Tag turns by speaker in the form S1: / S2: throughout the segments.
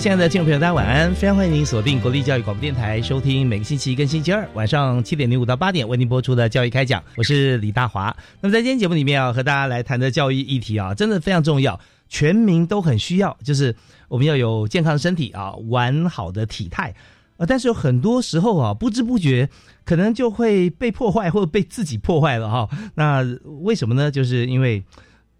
S1: 亲爱的听众朋友，大家晚安！非常欢迎您锁定国立教育广播电台，收听每个星期一跟星期二晚上七点零五到八点为您播出的教育开讲，我是李大华。那么在今天节目里。面啊，和大家来谈的教育议题啊，真的非常重要，全民都很需要，就是我们要有健康的身体啊，完好的体态啊。但是有很多时候啊，不知不觉可能就会被破坏，或者被自己破坏了哈。那为什么呢？就是因为。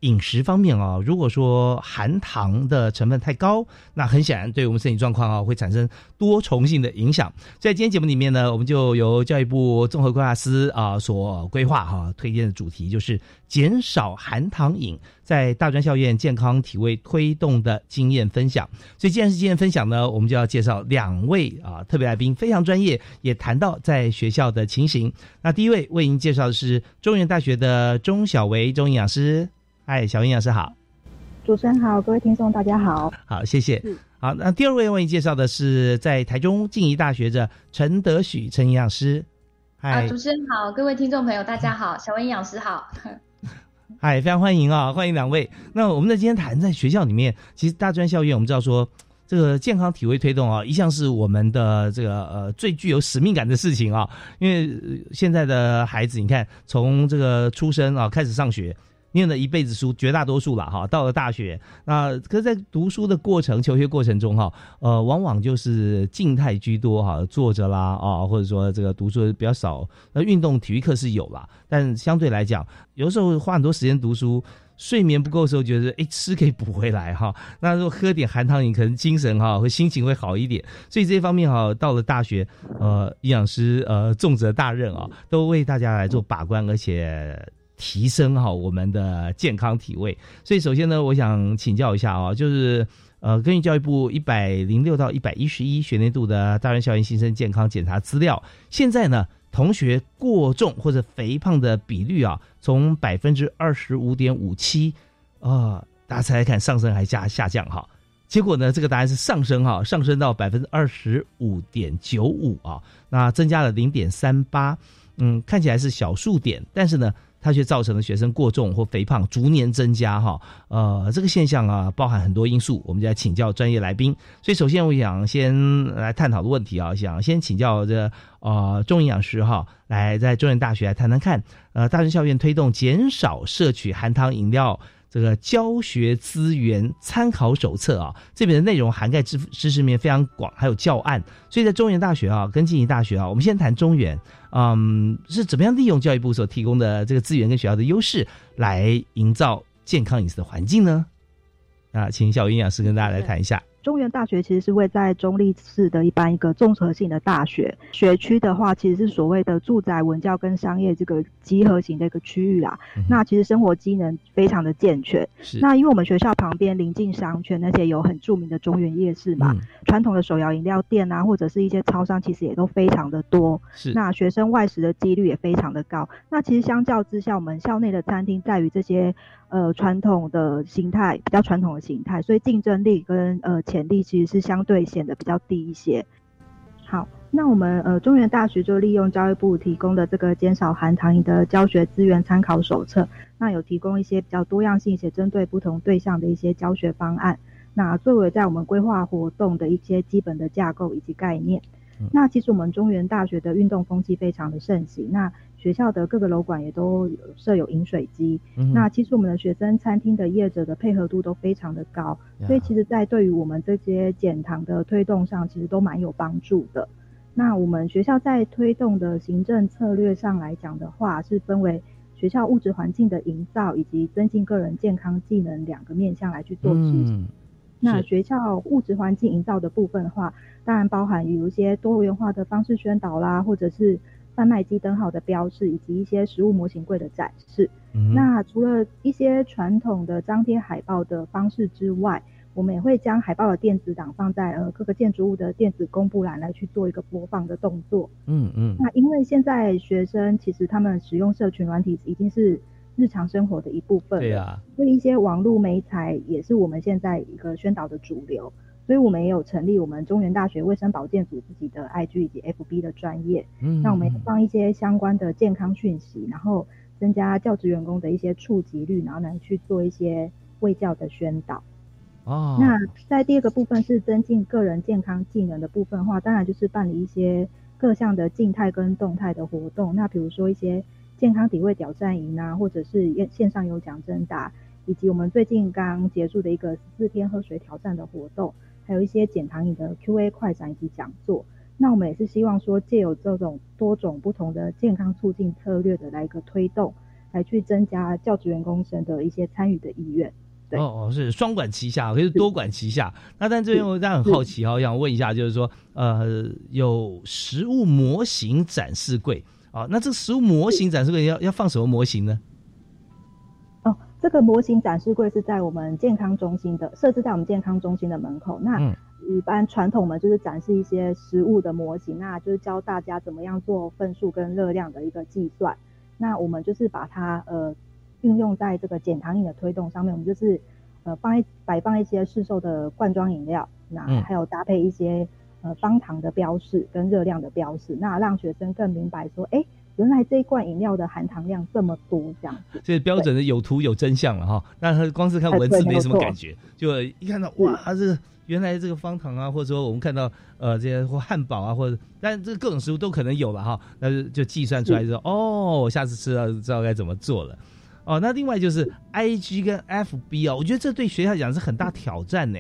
S1: 饮食方面啊，如果说含糖的成分太高，那很显然对我们身体状况啊会产生多重性的影响。在今天节目里面呢，我们就由教育部综合规划司啊所规划哈推荐的主题就是减少含糖饮在大专校院健康体位推动的经验分享。所以既然是经验分享呢，我们就要介绍两位啊特别来宾，非常专业，也谈到在学校的情形。那第一位为您介绍的是中原大学的钟小维钟营养师。嗨，小营养师好，
S2: 主持人好，各位听众大家好，
S1: 好谢谢。好，那第二位为你介绍的是在台中静宜大学的陈德许陈营养师。
S3: 嗨，主持人好，各位听众朋友大家好，小文营养师好。
S1: 嗨，非常欢迎啊，欢迎两位。那我们在今天谈在学校里面，其实大专校院我们知道说这个健康体位推动啊，一向是我们的这个呃最具有使命感的事情啊，因为现在的孩子你看从这个出生啊开始上学。念了一辈子书，绝大多数了哈，到了大学，那可是在读书的过程、求学过程中哈，呃，往往就是静态居多哈，坐着啦啊，或者说这个读书比较少，那运动体育课是有啦，但相对来讲，有时候花很多时间读书，睡眠不够的时候，觉得哎吃可以补回来哈，那如果喝点含糖饮，可能精神哈和心情会好一点，所以这方面哈，到了大学，呃，营养师呃重责大任啊，都为大家来做把关，而且。提升哈我们的健康体位，所以首先呢，我想请教一下啊，就是呃，根据教育部一百零六到一百一十一学年度的大专校园新生健康检查资料，现在呢，同学过重或者肥胖的比率啊，从百分之二十五点五七啊，大家猜猜看，上升还下下降哈？结果呢，这个答案是上升哈，上升到百分之二十五点九五啊，那增加了零点三八，嗯，看起来是小数点，但是呢。它却造成了学生过重或肥胖逐年增加，哈，呃，这个现象啊，包含很多因素，我们就要请教专业来宾。所以，首先我想先来探讨的问题啊，想先请教这呃中营养师哈，来在中原大学来谈谈看，呃，大专校院推动减少摄取含糖饮料。这个教学资源参考手册啊，这边的内容涵盖知知识面非常广，还有教案。所以在中原大学啊，跟静宜大学啊，我们先谈中原，嗯，是怎么样利用教育部所提供的这个资源跟学校的优势，来营造健康饮食的环境呢？啊，请小营养师跟大家来谈一下。
S2: 中原大学其实是位在中立市的一般一个综合性的大学，学区的话其实是所谓的住宅、文教跟商业这个集合型的一个区域啦。那其实生活机能非常的健全。那因为我们学校旁边临近商圈，而且有很著名的中原夜市嘛，传统的手摇饮料店啊，或者是一些超商，其实也都非常的多。
S1: 是。
S2: 那学生外食的几率也非常的高。那其实相较之下，我们校内的餐厅在于这些。呃，传统的形态比较传统的形态，所以竞争力跟呃潜力其实是相对显得比较低一些。好，那我们呃中原大学就利用教育部提供的这个减少含糖饮的教学资源参考手册，那有提供一些比较多样性且针对不同对象的一些教学方案。那作为在我们规划活动的一些基本的架构以及概念。那其实我们中原大学的运动风气非常的盛行，那学校的各个楼管也都设有饮水机。那其实我们的学生餐厅的业者的配合度都非常的高，所以其实，在对于我们这些减糖的推动上，其实都蛮有帮助的。那我们学校在推动的行政策略上来讲的话，是分为学校物质环境的营造以及增进个人健康技能两个面向来去做事情。那学校物质环境营造的部分的话，当然包含有一些多元化的方式宣导啦，或者是贩卖机灯号的标示，以及一些实物模型柜的展示。那除了一些传统的张贴海报的方式之外，我们也会将海报的电子档放在呃各个建筑物的电子公布栏来去做一个播放的动作。嗯嗯。那因为现在学生其实他们使用社群软体已经是日常生活的一部分。
S1: 对呀。
S2: 所以一些网络媒材也是我们现在一个宣导的主流。所以我们也有成立我们中原大学卫生保健组自己的 IG 以及 FB 的专业。嗯。那我们放一些相关的健康讯息，然后增加教职员工的一些触及率，然后来去做一些卫教的宣导。哦，那在第二个部分是增进个人健康技能的部分的话，当然就是办理一些各项的静态跟动态的活动。那比如说一些健康体位挑战营啊，或者是线线上有奖征答，以及我们最近刚结束的一个十四天喝水挑战的活动，还有一些减糖饮的 Q&A 快闪以及讲座。那我们也是希望说，借有这种多种不同的健康促进策略的来一个推动，来去增加教职员工生的一些参与的意愿。
S1: 哦哦，是双管齐下，可是多管齐下。那但这边我大家很好奇哈，我想问一下，就是说，呃，有实物模型展示柜啊，那这个实物模型展示柜要要放什么模型呢？
S2: 哦，这个模型展示柜是在我们健康中心的，设置在我们健康中心的门口。那一般传统们就是展示一些食物的模型，那就是教大家怎么样做分数跟热量的一个计算。那我们就是把它呃。运用在这个减糖饮的推动上面，我们就是呃放一摆放一些市售的罐装饮料，那还有搭配一些呃方糖的标示跟热量的标示，那让学生更明白说，哎，原来这一罐饮料的含糖量这么多，这样子。
S1: 这标准的有图有真相了哈，那他光是看文字没什么感觉，就一看到哇，这个原来这个方糖啊，或者说我们看到呃这些或汉堡啊，或者但这各种食物都可能有了哈，那就就计算出来说，哦，我下次吃了知道该怎么做了。哦，那另外就是 I G 跟 F B 哦，我觉得这对学校讲是很大挑战呢。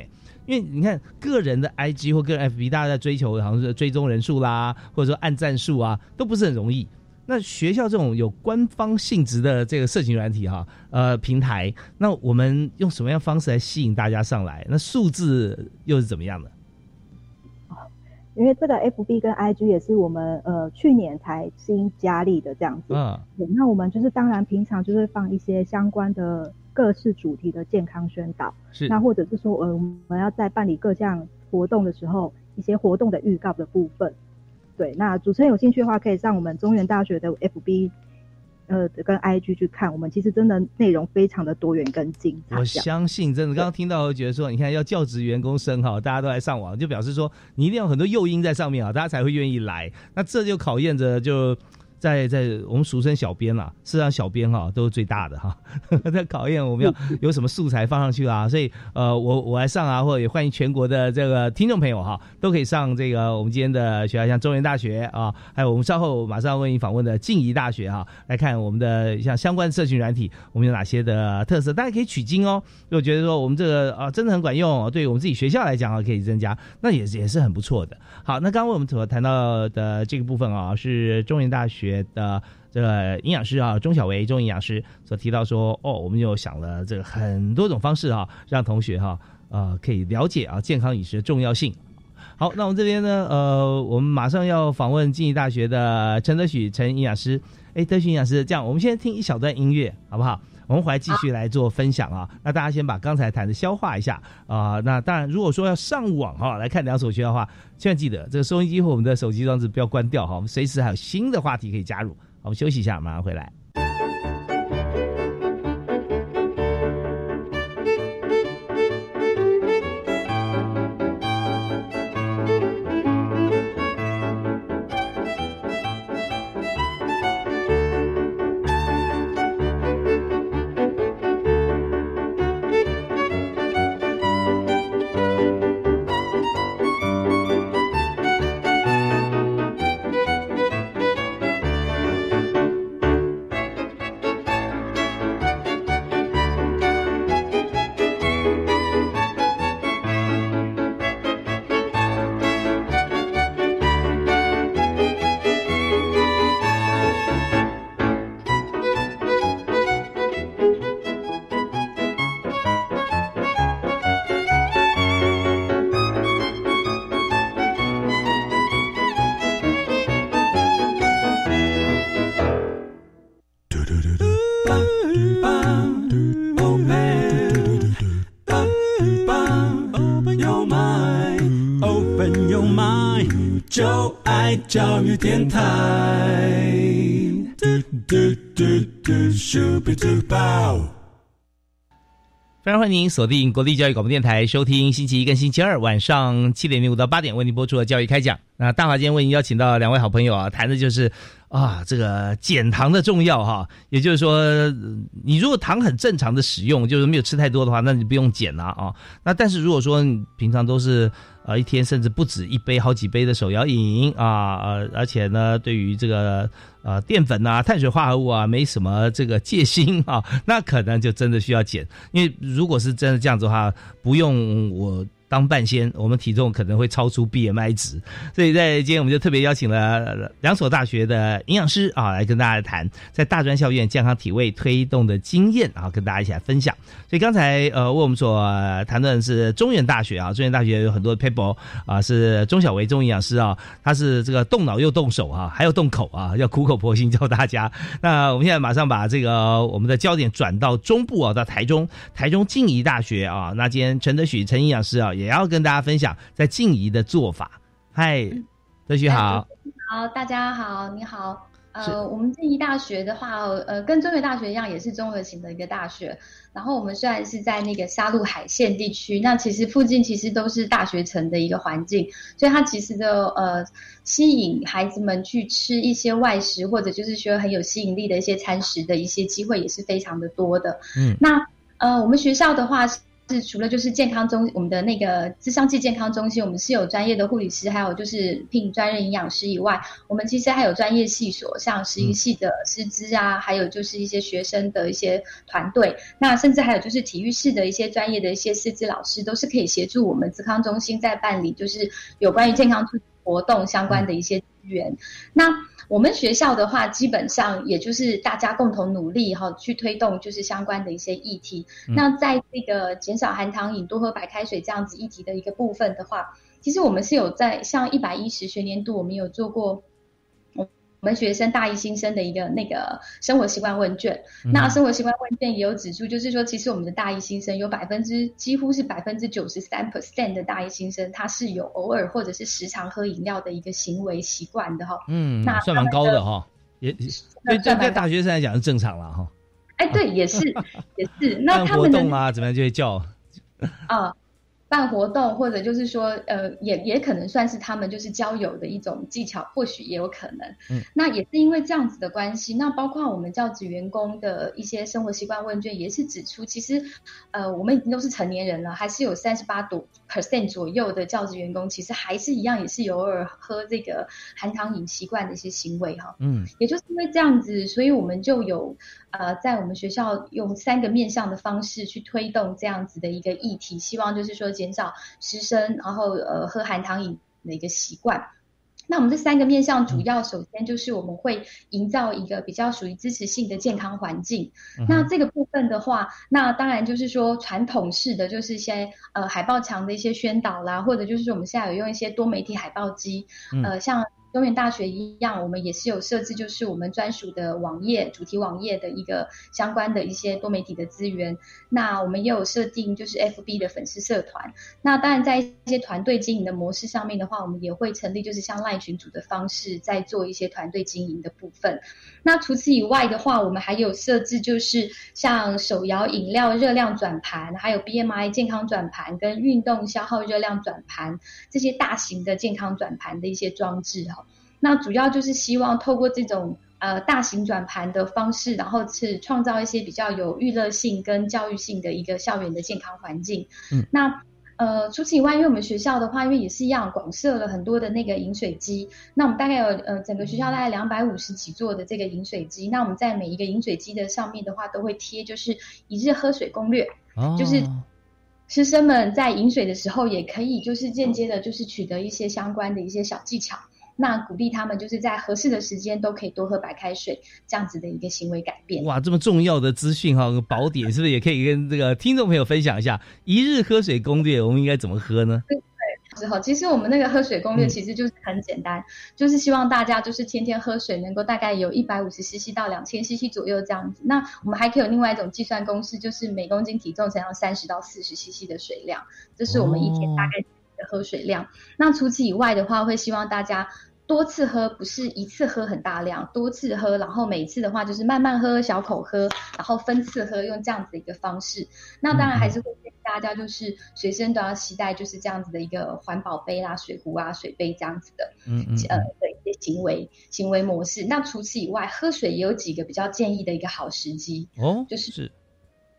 S1: 因为你看个人的 I G 或个人 F B，大家在追求好像是追踪人数啦，或者说按赞数啊，都不是很容易。那学校这种有官方性质的这个社群软体哈，呃，平台，那我们用什么样方式来吸引大家上来？那数字又是怎么样的？
S2: 因为这个 F B 跟 I G 也是我们呃去年才新加立的这样子，嗯，那我们就是当然平常就会放一些相关的各式主题的健康宣导，
S1: 是，
S2: 那或者是说呃我们要在办理各项活动的时候，一些活动的预告的部分，对，那主持人有兴趣的话，可以上我们中原大学的 F B。呃，跟 IG 去看，我们其实真的内容非常的多元跟精彩。
S1: 我相信，真的，刚刚听到，觉得说，你看要教职员工生哈，大家都来上网，就表示说，你一定要很多诱因在上面啊，大家才会愿意来。那这就考验着就。在在我们俗称小编啦，事实上小编哈都是最大的哈，在考验我们要 有什么素材放上去啊，所以呃我我来上啊，或者也欢迎全国的这个听众朋友哈，都可以上这个我们今天的学校，像中原大学啊，还有我们稍后马上为你访问的静宜大学哈，来看我们的像相关社群软体，我们有哪些的特色，大家可以取经哦。如果觉得说我们这个啊真的很管用，对于我们自己学校来讲啊可以增加，那也也是很不错的。好，那刚刚我们所谈到的这个部分啊，是中原大学。的这个营养师啊，钟小维中营养师所提到说，哦，我们就想了这个很多种方式啊，让同学哈呃可以了解啊健康饮食的重要性。好，那我们这边呢，呃，我们马上要访问静宜大学的陈德许陈营养师。哎，德许营养师，这样我们先听一小段音乐，好不好？我们回来继续来做分享啊。那大家先把刚才谈的消化一下啊。那当然，如果说要上网哈来看两所学校的话，千万记得这个收音机或我们的手机装置不要关掉哈。我们随时还有新的话题可以加入。我们休息一下，马上回来。
S4: 教育电台。嘟嘟嘟嘟，Super Duper。
S1: 非常欢迎您锁定国立教育广播电台，收听星期一跟星期二晚上七点零五到八点为您播出的教育开讲。那大华今天为您邀请到两位好朋友啊，谈的就是啊这个减糖的重要哈。也就是说，你如果糖很正常的使用，就是没有吃太多的话，那你不用减了啊。那但是如果说你平常都是呃一天甚至不止一杯、好几杯的手摇饮啊，呃而且呢对于这个呃淀粉啊、碳水化合物啊没什么这个戒心啊，那可能就真的需要减。因为如果是真的这样子的话，不用我。当半仙，我们体重可能会超出 BMI 值，所以在今天我们就特别邀请了两所大学的营养师啊，来跟大家谈在大专校院健康体位推动的经验啊，跟大家一起来分享。所以刚才呃，为我们所谈的是中原大学啊，中原大学有很多 people 啊，是钟小维中营养师啊，他是这个动脑又动手啊，还有动口啊，要苦口婆心教大家。那我们现在马上把这个我们的焦点转到中部啊，到台中，台中静宜大学啊，那今天陈德许陈营养师啊。也要跟大家分享在静怡的做法。嗨，德许好，
S3: 好，大家好，你好。呃，我们静宜大学的话，呃，跟中原大学一样，也是综合型的一个大学。然后我们虽然是在那个沙鹿海线地区，那其实附近其实都是大学城的一个环境，所以它其实的呃吸引孩子们去吃一些外食，或者就是说很有吸引力的一些餐食的一些机会也是非常的多的。嗯，那呃，我们学校的话。是除了就是健康中我们的那个智商剂健康中心，我们是有专业的护理师，还有就是聘专任营养师以外，我们其实还有专业系所，像实习系的师资啊，还有就是一些学生的一些团队，那甚至还有就是体育室的一些专业的一些师资老师，都是可以协助我们智康中心在办理就是有关于健康活动相关的一些资源。那我们学校的话，基本上也就是大家共同努力哈，去推动就是相关的一些议题。那在这个减少含糖饮、多喝白开水这样子议题的一个部分的话，其实我们是有在像一百一十学年度，我们有做过。我们学生大一新生的一个那个生活习惯问卷，那生活习惯问卷也有指出，就是说，其实我们的大一新生有百分之几乎是百分之九十三 percent 的大一新生，他是有偶尔或者是时常喝饮料的一个行为习惯的哈。
S1: 嗯，那算蛮高的哈，也对对对，大学生来讲是正常了哈。
S3: 哎，对，也是也是。那他
S1: 们活动啊，怎么样就会叫
S3: 啊。办活动，或者就是说，呃，也也可能算是他们就是交友的一种技巧，或许也有可能。嗯，那也是因为这样子的关系，那包括我们教职员工的一些生活习惯问卷也是指出，其实，呃，我们已经都是成年人了，还是有三十八度 percent 左右的教职员工，其实还是一样，也是偶尔喝这个含糖饮习惯的一些行为哈。嗯，也就是因为这样子，所以我们就有。呃，在我们学校用三个面向的方式去推动这样子的一个议题，希望就是说减少师生然后呃喝含糖饮的一个习惯。那我们这三个面向主要首先就是我们会营造一个比较属于支持性的健康环境。那这个部分的话，那当然就是说传统式的就是一些呃海报墙的一些宣导啦，或者就是说我们现在有用一些多媒体海报机，呃像。中原大学一样，我们也是有设置，就是我们专属的网页、主题网页的一个相关的一些多媒体的资源。那我们也有设定，就是 FB 的粉丝社团。那当然，在一些团队经营的模式上面的话，我们也会成立，就是像赖群组的方式，在做一些团队经营的部分。那除此以外的话，我们还有设置，就是像手摇饮料热量转盘，还有 BMI 健康转盘跟运动消耗热量转盘这些大型的健康转盘的一些装置哈。那主要就是希望透过这种呃大型转盘的方式，然后是创造一些比较有娱乐性跟教育性的一个校园的健康环境。嗯，那呃除此以外，因为我们学校的话，因为也是一样广设了很多的那个饮水机，那我们大概有呃整个学校大概两百五十几座的这个饮水机，那我们在每一个饮水机的上面的话，都会贴就是一日喝水攻略，就是师生们在饮水的时候也可以就是间接的，就是取得一些相关的一些小技巧。那鼓励他们就是在合适的时间都可以多喝白开水，这样子的一个行为改变。
S1: 哇，这么重要的资讯哈，宝典是不是也可以跟这个听众朋友分享一下？一日喝水攻略，我们应该怎么喝呢？
S3: 对，之后其实我们那个喝水攻略其实就是很简单，就是希望大家就是天天喝水，能够大概有一百五十 CC 到两千 CC 左右这样子。那我们还可以有另外一种计算公式，就是每公斤体重乘上三十到四十 CC 的水量，这是我们一天大概的喝水量。那除此以外的话，会希望大家。多次喝，不是一次喝很大量，多次喝，然后每次的话就是慢慢喝，小口喝，然后分次喝，用这样子的一个方式。那当然还是会建议大家就是随身都要携带就是这样子的一个环保杯啦、水壶啊、水杯这样子的，
S1: 嗯嗯
S3: 呃的一些行为行为模式。那除此以外，喝水也有几个比较建议的一个好时机，
S1: 哦，
S3: 就是
S1: 是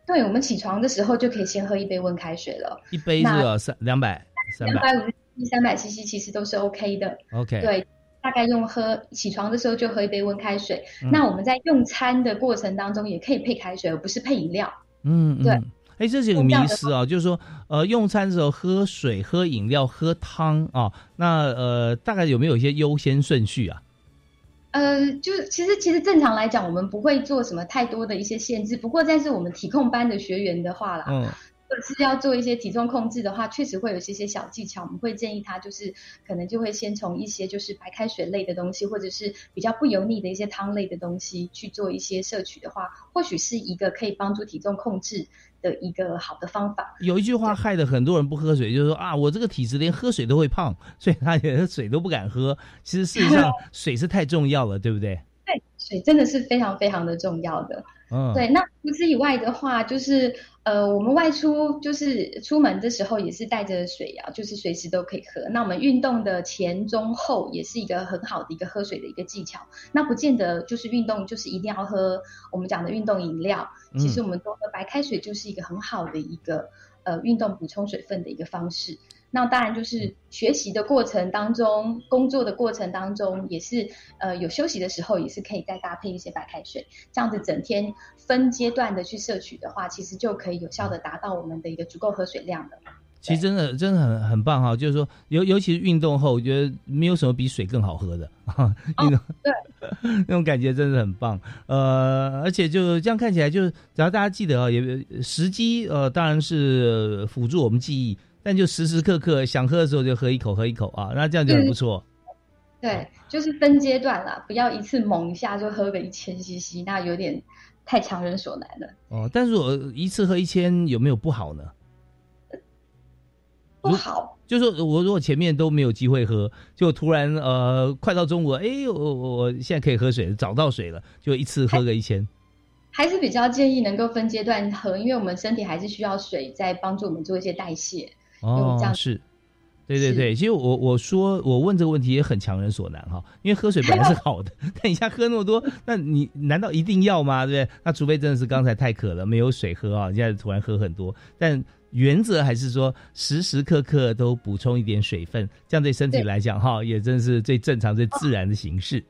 S3: 对我们起床的时候就可以先喝一杯温开水了，
S1: 一杯是三两百三
S3: 两
S1: 百
S3: 百五十三百 CC 其实都是 OK 的。
S1: ，OK，
S3: 对，大概用喝起床的时候就喝一杯温开水。
S1: 嗯
S3: 那我们在用餐的过程当中也可以配开水，而不是配饮料。
S1: 嗯，嗯
S3: 对。
S1: 哎，这是一个迷思啊，就是说，呃，用餐的时候喝水、喝饮料、喝汤啊，那呃，大概有没有一些优先顺序啊？
S3: 呃，就其实其实正常来讲，我们不会做什么太多的一些限制。不过，但是我们体控班的学员的话啦，
S1: 嗯
S3: 或者是要做一些体重控制的话，确实会有一些些小技巧。我们会建议他就是可能就会先从一些就是白开水类的东西，或者是比较不油腻的一些汤类的东西去做一些摄取的话，或许是一个可以帮助体重控制的一个好的方法。
S1: 有一句话害得很多人不喝水，就是说啊，我这个体质连喝水都会胖，所以他连水都不敢喝。其实事实上，水是太重要了，对不对？
S3: 对，水真的是非常非常的重要的。
S1: 嗯，
S3: 对，那除此以外的话，就是呃，我们外出就是出门的时候也是带着水啊，就是随时都可以喝。那我们运动的前、中、后也是一个很好的一个喝水的一个技巧。那不见得就是运动就是一定要喝我们讲的运动饮料，其实我们多喝白开水就是一个很好的一个呃运动补充水分的一个方式。那当然就是学习的过程当中，工作的过程当中，也是呃有休息的时候，也是可以再搭配一些白开水，这样子整天分阶段的去摄取的话，其实就可以有效的达到我们的一个足够喝水量的。
S1: 其实真的真的很很棒哈，就是说尤尤其是运动后，我觉得没有什么比水更好喝的。运动、
S3: 对
S1: 那种感觉真的很棒。呃，而且就这样看起来，就是只要大家记得啊，也时机呃当然是辅助我们记忆，但就时时刻刻想喝的时候就喝一口喝一口啊，那这样就很不错。
S3: 对，就是分阶段啦，不要一次猛一下就喝个一千 CC，那有点太强人所难了。
S1: 哦，但是我一次喝一千有没有不好呢？
S3: 不好，
S1: 就是说我如果前面都没有机会喝，就突然呃快到中午，哎，我我我现在可以喝水，找到水了，就一次喝个一千。
S3: 还是比较建议能够分阶段喝，因为我们身体还是需要水在帮助我们做一些代谢。
S1: 哦，是，对对对，其实我我说我问这个问题也很强人所难哈，因为喝水本来是好的，但一下喝那么多，那你难道一定要吗？对不对？那除非真的是刚才太渴了，没有水喝啊，现在突然喝很多，但原则还是说时时刻刻都补充一点水分，这样对身体来讲哈，也真是最正常、最自然的形式。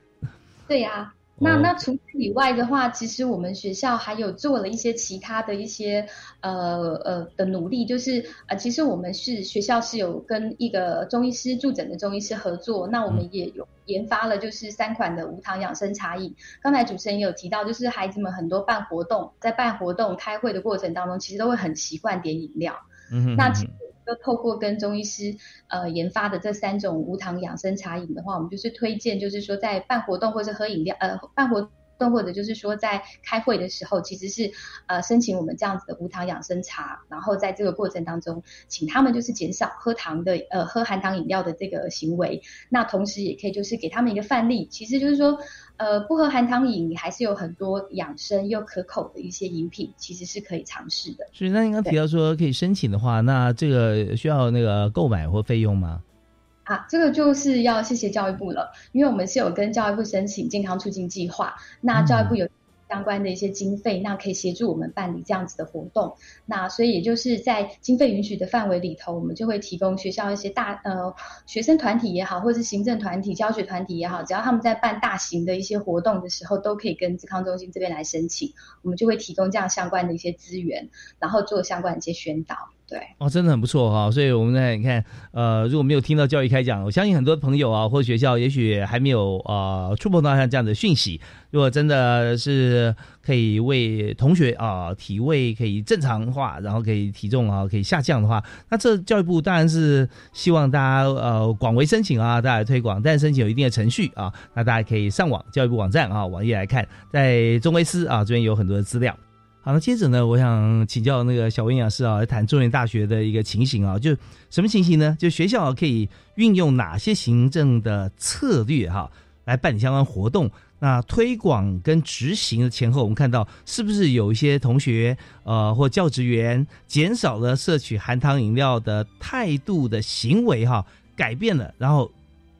S3: 对呀、那那除此以外的话，其实我们学校还有做了一些其他的一些呃呃的努力，就是呃，其实我们是学校是有跟一个中医师助诊的中医师合作，那我们也有研发了就是三款的无糖养生茶饮。刚才主持人也有提到，就是孩子们很多办活动，在办活动开会的过程当中，其实都会很习惯点饮料。
S1: 嗯哼
S3: 那其实就透过跟中医师呃研发的这三种无糖养生茶饮的话，我们就是推荐，就是说在办活动或者喝饮料呃办活或者就是说在开会的时候，其实是呃申请我们这样子的无糖养生茶，然后在这个过程当中，请他们就是减少喝糖的呃喝含糖饮料的这个行为，那同时也可以就是给他们一个范例，其实就是说呃不喝含糖饮，你还是有很多养生又可口的一些饮品，其实是可以尝试的。
S1: 是，那您刚提到说可以申请的话，那这个需要那个购买或费用吗？
S3: 啊，这个就是要谢谢教育部了，因为我们是有跟教育部申请健康促进计划，那教育部有相关的一些经费，那可以协助我们办理这样子的活动。那所以也就是在经费允许的范围里头，我们就会提供学校一些大呃学生团体也好，或是行政团体、教学团体也好，只要他们在办大型的一些活动的时候，都可以跟健康中心这边来申请，我们就会提供这样相关的一些资源，然后做相关的一些宣导。对，
S1: 哦，真的很不错哈、所以我们在你看，呃，如果没有听到教育开讲，我相信很多朋友啊，或学校也许还没有呃触碰到像这样的讯息。如果真的是可以为同学啊、体位可以正常化，然后可以体重啊可以下降的话，那这教育部当然是希望大家呃广为申请啊，大家推广，但申请有一定的程序啊，那大家可以上网教育部网站啊网页来看，在中威斯啊这边有很多的资料。好，那接着呢，我想请教那个小文营养师啊，来谈中原大学的一个情形啊，就什么情形呢？就学校可以运用哪些行政的策略哈，来办理相关活动？那推广跟执行的前后，我们看到是不是有一些同学呃或教职员减少了摄取含糖饮料的态度的行为哈，改变了，然后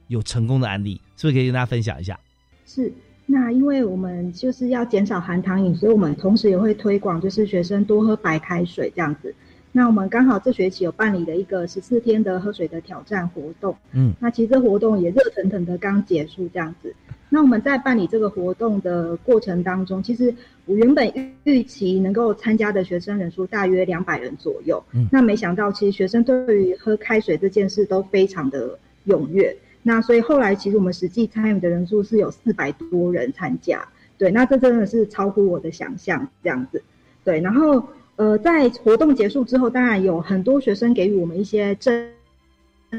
S1: 有成功的案例，是不是可以跟大家分享一下？
S2: 是。那因为我们就是要减少含糖饮，所以我们同时也会推广，就是学生多喝白开水这样子。那我们刚好这学期有办理了一个十四天的喝水的挑战活动，嗯，那其实这活动也热腾腾的刚结束这样子。那我们在办理这个活动的过程当中，其实我原本预预期能够参加的学生人数大约两百人左右，嗯，那没想到其实学生对于喝开水这件事都非常的踊跃。那所以后来其实我们实际参与的人数是有四百多人参加，对，那这真的是超乎我的想象这样子，对，然后呃在活动结束之后，当然有很多学生给予我们一些正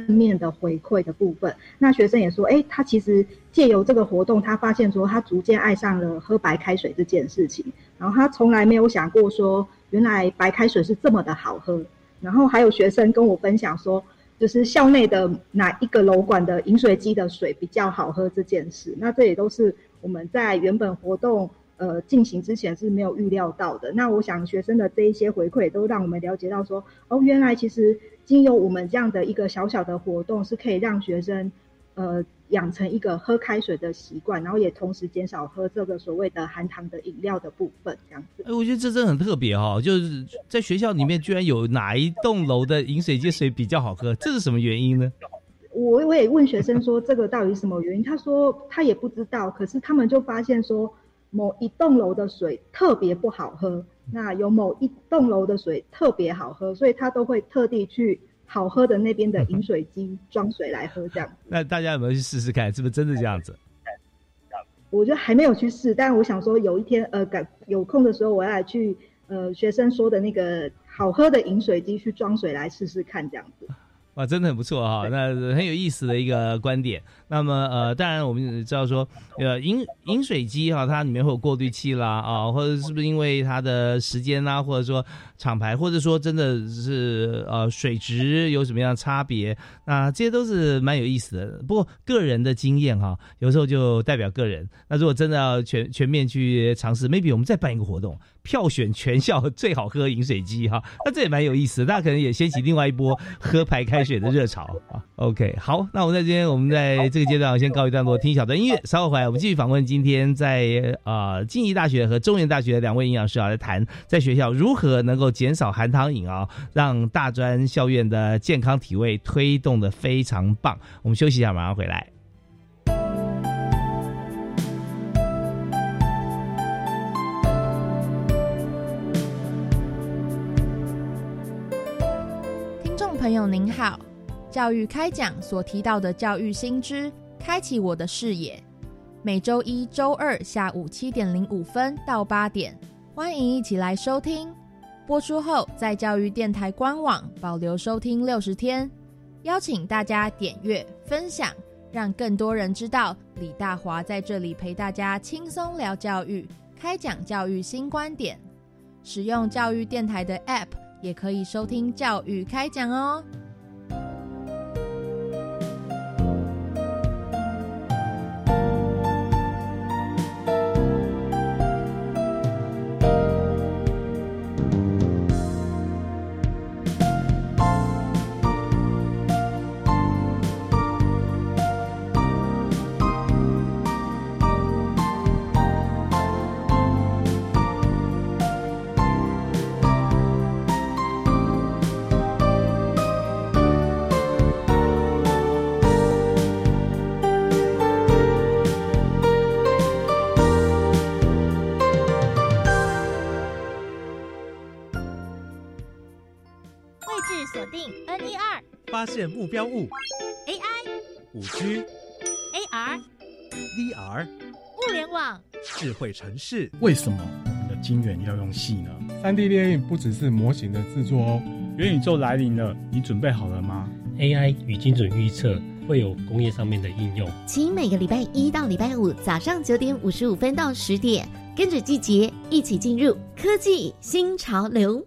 S2: 面的回馈的部分，那学生也说，哎，他其实借由这个活动，他发现说他逐渐爱上了喝白开水这件事情，然后他从来没有想过说原来白开水是这么的好喝，然后还有学生跟我分享说。就是校内的哪一个楼管的饮水机的水比较好喝这件事，那这也都是我们在原本活动呃进行之前是没有预料到的。那我想学生的这一些回馈都让我们了解到说，哦，原来其实经由我们这样的一个小小的活动，是可以让学生呃。养成一个喝开水的习惯，然后也同时减少喝这个所谓的含糖的饮料的部分，这样子。
S1: 哎，我觉得这真的很特别哈，就是在学校里面居然有哪一栋楼的饮水机水比较好喝，这是什么原因呢？
S2: 我我也问学生说这个到底什么原因，他说他也不知道，可是他们就发现说某一栋楼的水特别不好喝，那有某一栋楼的水特别好喝，所以他都会特地去。好喝的那边的饮水机装水来喝，这样。
S1: 那大家有没有去试试看，是不是真的这样子？
S2: 我觉得还没有去试，但我想说有一天，呃，赶有空的时候，我要来去，呃，学生说的那个好喝的饮水机去装水来试试看，这样子。
S1: 哇，真的很不错哈，那很有意思的一个观点。那么呃，当然我们也知道说，呃，饮饮水机哈，它里面会有过滤器啦啊，或者是不是因为它的时间啊，或者说厂牌，或者说真的是呃水质有什么样的差别？那这些都是蛮有意思的。不过个人的经验哈，有时候就代表个人。那如果真的要全全面去尝试，maybe 我们再办一个活动。票选全校最好喝饮水机哈，那这也蛮有意思的，大家可能也掀起另外一波喝白开水的热潮啊。OK，好，那我们在今天我们在这个阶段先告一段落，听一小段音乐，稍后回来我们继续访问今天在啊静宜大学和中原大学的两位营养师啊，来谈在学校如何能够减少含糖饮啊，让大专校院的健康体位推动的非常棒。我们休息一下，马上回来。
S5: 听众朋友您好，教育开讲所提到的教育新知，开启我的视野。每周一、周二下午七点零五分到八点，欢迎一起来收听。播出后，在教育电台官网保留收听六十天，邀请大家点阅分享，让更多人知道李大华在这里陪大家轻松聊教育，开讲教育新观点。使用教育电台的 App。也可以收听教育开讲哦。
S6: 发现目标物
S7: ，AI，
S6: 五
S7: G，AR，VR，
S8: 物联网，
S6: 智慧城市。
S9: 为什么我们的晶圆要用细呢？
S10: 三 D 列印不只是模型的制作哦。
S11: 元宇宙来临了，你准备好了吗
S12: ？AI 与精准预测
S8: 会有工业上面的应用。
S11: 请每个礼拜一到礼拜五早上九点五十五分到十点，跟着季节一起进入科技新潮流。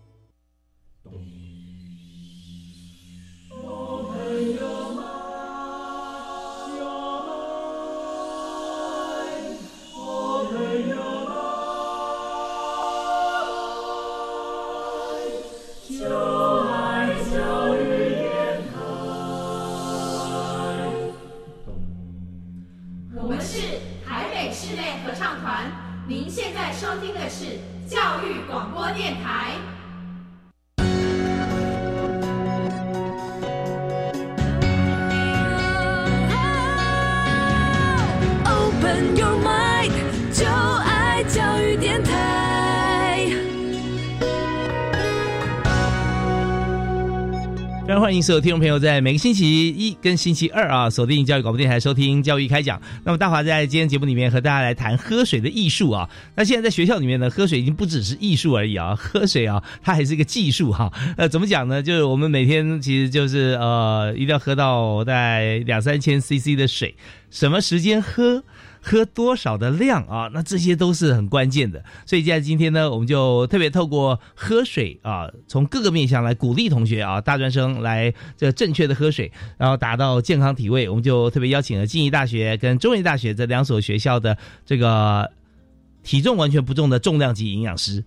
S1: 欢迎所有听众朋友在每个星期一跟星期二啊，锁定教育广播电台收听教育开讲。那么大华在今天节目里面和大家来谈喝水的艺术啊。那现在在学校里面呢，喝水已经不只是艺术而已啊，喝水啊，它还是一个技术哈。呃，怎么讲呢？就是我们每天其实就是呃，一定要喝到大概两三千 CC 的水，什么时间喝？喝多少的量啊？那这些都是很关键的。所以，在今天呢，我们就特别透过喝水啊，从各个面向来鼓励同学啊，大专生来这正确的喝水，然后达到健康体位。我们就特别邀请了静宜大学跟中原大学这两所学校的这个 体重完全不重的重量级营养师，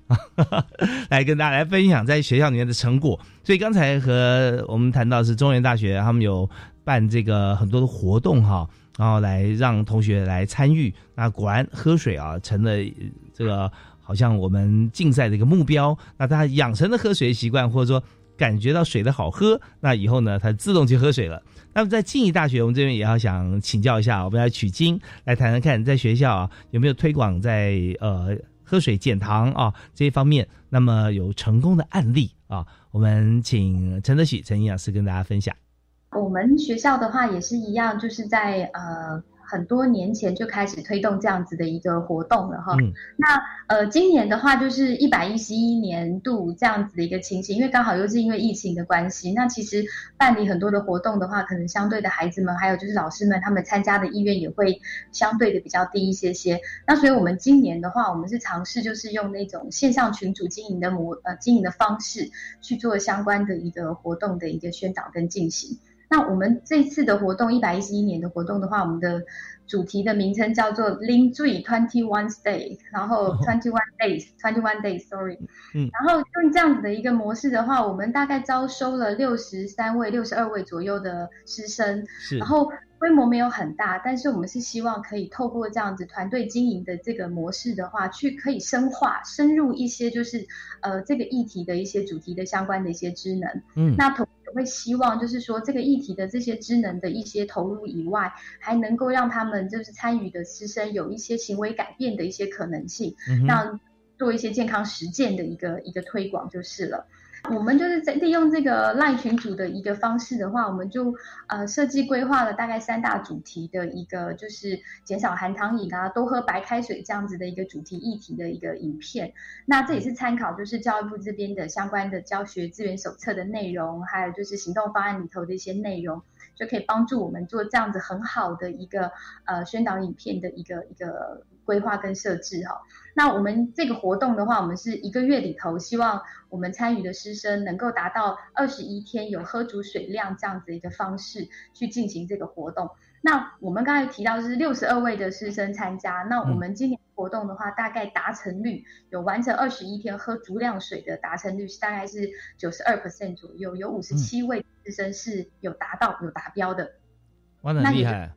S1: 来跟大家来分享在学校里面的成果。所以刚才和我们谈到是中原大学，他们有办这个很多的活动哈。然后来让同学来参与，那果然喝水啊成了这个好像我们竞赛的一个目标。那他养成了喝水的习惯，或者说感觉到水的好喝，那以后呢，他自动去喝水了。那么在静宜大学，我们这边也要想请教一下，我们要取经来谈谈看，在学校啊有没有推广在呃喝水减糖啊这一方面，那么有成功的案例啊，我们请陈德喜陈营养师跟大家分享。
S3: 我们学校的话也是一样，就是在呃很多年前就开始推动这样子的一个活动了哈。那呃今年的话就是一百一十一年度这样子的一个情形，因为刚好又是因为疫情的关系，那其实办理很多的活动的话，可能相对的孩子们还有就是老师们他们参加的意愿也会相对的比较低一些些。那所以我们今年的话，我们是尝试就是用那种线上群组经营的模呃经营的方式去做相关的一个活动的一个宣导跟进行。那我们这次的活动，一百一十一年的活动的话，我们的主题的名称叫做 “Lin Three Twenty One Day”，然后 Twenty One Days，Twenty One Days，Sorry，嗯，然后用这样子的一个模式的话，我们大概招收了六十三位、六十二位左右的师生，是，然后规模没有很大，但是我们是希望可以透过这样子团队经营的这个模式的话，去可以深化、深入一些就是呃这个议题的一些主题的相关的一些职能，嗯，那同。会希望就是说，这个议题的这些职能的一些投入以外，还能够让他们就是参与的师生有一些行为改变的一些可能性，让做一些健康实践的一个一个推广就是了。我们就是在利用这个赖群组的一个方式的话，我们就呃设计规划了大概三大主题的一个，就是减少含糖饮啊，多喝白开水这样子的一个主题议题的一个影片。那这也是参考就是教育部这边的相关的教学资源手册的内容，还有就是行动方案里头的一些内容，就可以帮助我们做这样子很好的一个呃宣导影片的一个一个规划跟设置哈。那我们这个活动的话，我们是一个月里头，希望我们参与的师生能够达到二十一天有喝足水量这样子一个方式去进行这个活动。那我们刚才提到是六十二位的师生参加，那我们今年活动的话，大概达成率有完成二十一天喝足量水的达成率是大概是九十二 percent 左右，有五十七位师生是有达到有达标的。
S1: 哇，那厉害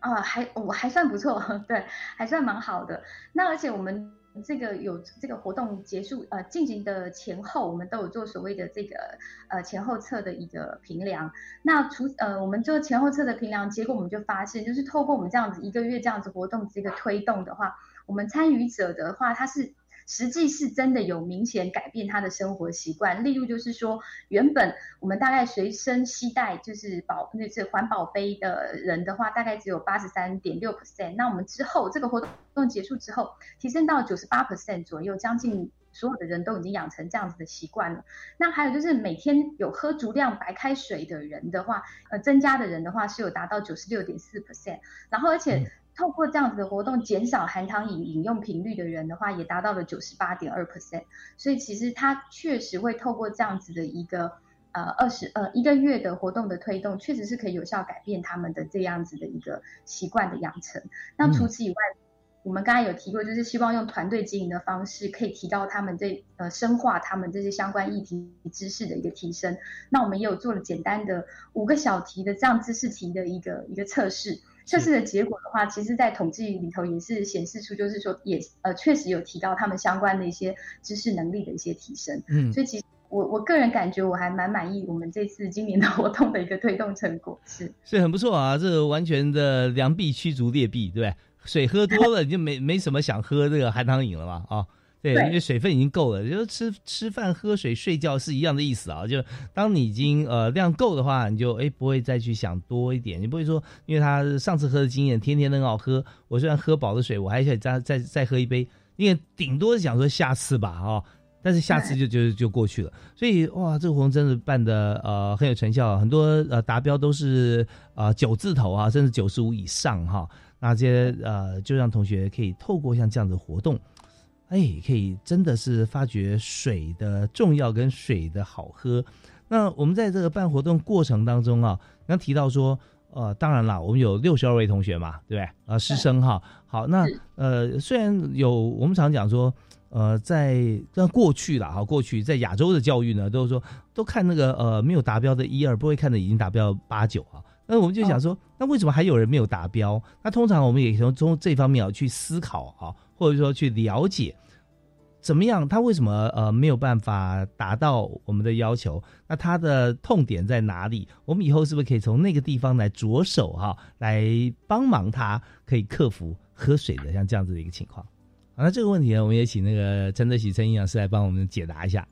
S3: 啊！还我还算不错，对，还算蛮好的。那而且我们。这个有这个活动结束呃进行的前后，我们都有做所谓的这个呃前后侧的一个评量。那除呃我们做前后侧的评量，结果我们就发现，就是透过我们这样子一个月这样子活动这个推动的话，我们参与者的话，他是。实际是真的有明显改变他的生活习惯，例如就是说，原本我们大概随身携带就是保那是环保杯的人的话，大概只有八十三点六 percent。那我们之后这个活动结束之后，提升到九十八 percent 左右，将近所有的人都已经养成这样子的习惯了。那还有就是每天有喝足量白开水的人的话，呃，增加的人的话是有达到九十六点四 percent，然后而且。透过这样子的活动，减少含糖饮饮用频率的人的话，也达到了九十八点二 percent。所以其实它确实会透过这样子的一个呃二十呃一个月的活动的推动，确实是可以有效改变他们的这样子的一个习惯的养成。那除此以外，我们刚才有提过，就是希望用团队经营的方式，可以提高他们这呃深化他们这些相关议题知识的一个提升。那我们也有做了简单的五个小题的这样知识题的一个一个测试。测试的结果的话，其实，在统计里头也是显示出，就是说，也呃，确实有提到他们相关的一些知识能力的一些提升。嗯，所以其实我我个人感觉我还蛮满意我们这次今年的活动的一个推动成果，是
S1: 是很不错啊，这完全的良币驱逐劣币，对不对？水喝多了你就没没什么想喝这个含糖饮了嘛，啊。对，因为水分已经够了，就是吃吃饭、喝水、睡觉是一样的意思啊。就当你已经呃量够的话，你就哎不会再去想多一点，你不会说，因为他上次喝的经验，天天很好喝，我虽然喝饱了水，我还想再再再喝一杯，因为顶多想说下次吧，哦，但是下次就就就过去了。所以哇，这个活动真的办的呃很有成效，很多呃达标都是呃九字头啊，甚至九十五以上哈。那这些呃就让同学可以透过像这样的活动。哎，可以真的是发掘水的重要跟水的好喝。那我们在这个办活动过程当中啊，刚提到说，呃，当然啦，我们有六十二位同学嘛，对不对？啊，师生哈。好，那呃，虽然有我们常讲说，呃，在在过去了哈，过去在亚洲的教育呢，都是说都看那个呃没有达标的一二，不会看的已经达标八九啊。那我们就想说，那为什么还有人没有达标？那通常我们也从从这方面啊去思考啊。或者说去了解怎么样，他为什么呃没有办法达到我们的要求？那他的痛点在哪里？我们以后是不是可以从那个地方来着手哈，来帮忙他可以克服喝水的像这样子的一个情况？好，那这个问题呢，我们也请那个陈德喜陈营养师来帮我们解答一下。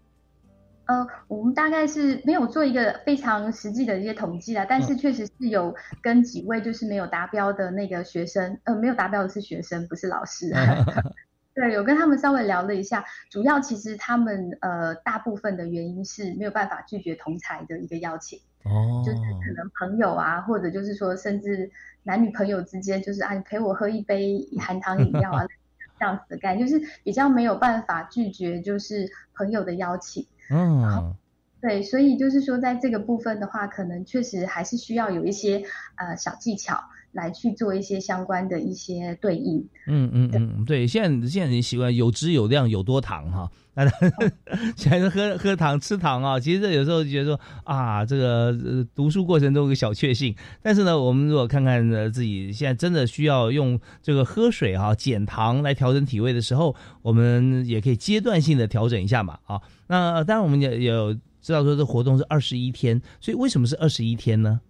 S3: 呃，我们大概是没有做一个非常实际的一些统计啦，但是确实是有跟几位就是没有达标的那个学生，呃，没有达标的是学生，不是老师。对，有跟他们稍微聊了一下，主要其实他们呃大部分的原因是没有办法拒绝同才的一个邀请，哦，就是可能朋友啊，或者就是说甚至男女朋友之间，就是啊，你陪我喝一杯含糖饮料啊，这样子的概念，就是比较没有办法拒绝就是朋友的邀请。嗯，对，所以就是说，在这个部分的话，可能确实还是需要有一些呃小技巧。来去做一些相关的一些对应。
S1: 嗯嗯嗯，对，现在现在人习惯有质有量有多糖哈，那 现在喝喝糖吃糖啊，其实这有时候觉得说啊，这个读书过程中有个小确幸，但是呢，我们如果看看自己现在真的需要用这个喝水哈减糖来调整体味的时候，我们也可以阶段性的调整一下嘛啊。那当然，我们也有知道说这活动是二十一天，所以为什么是二十一天呢？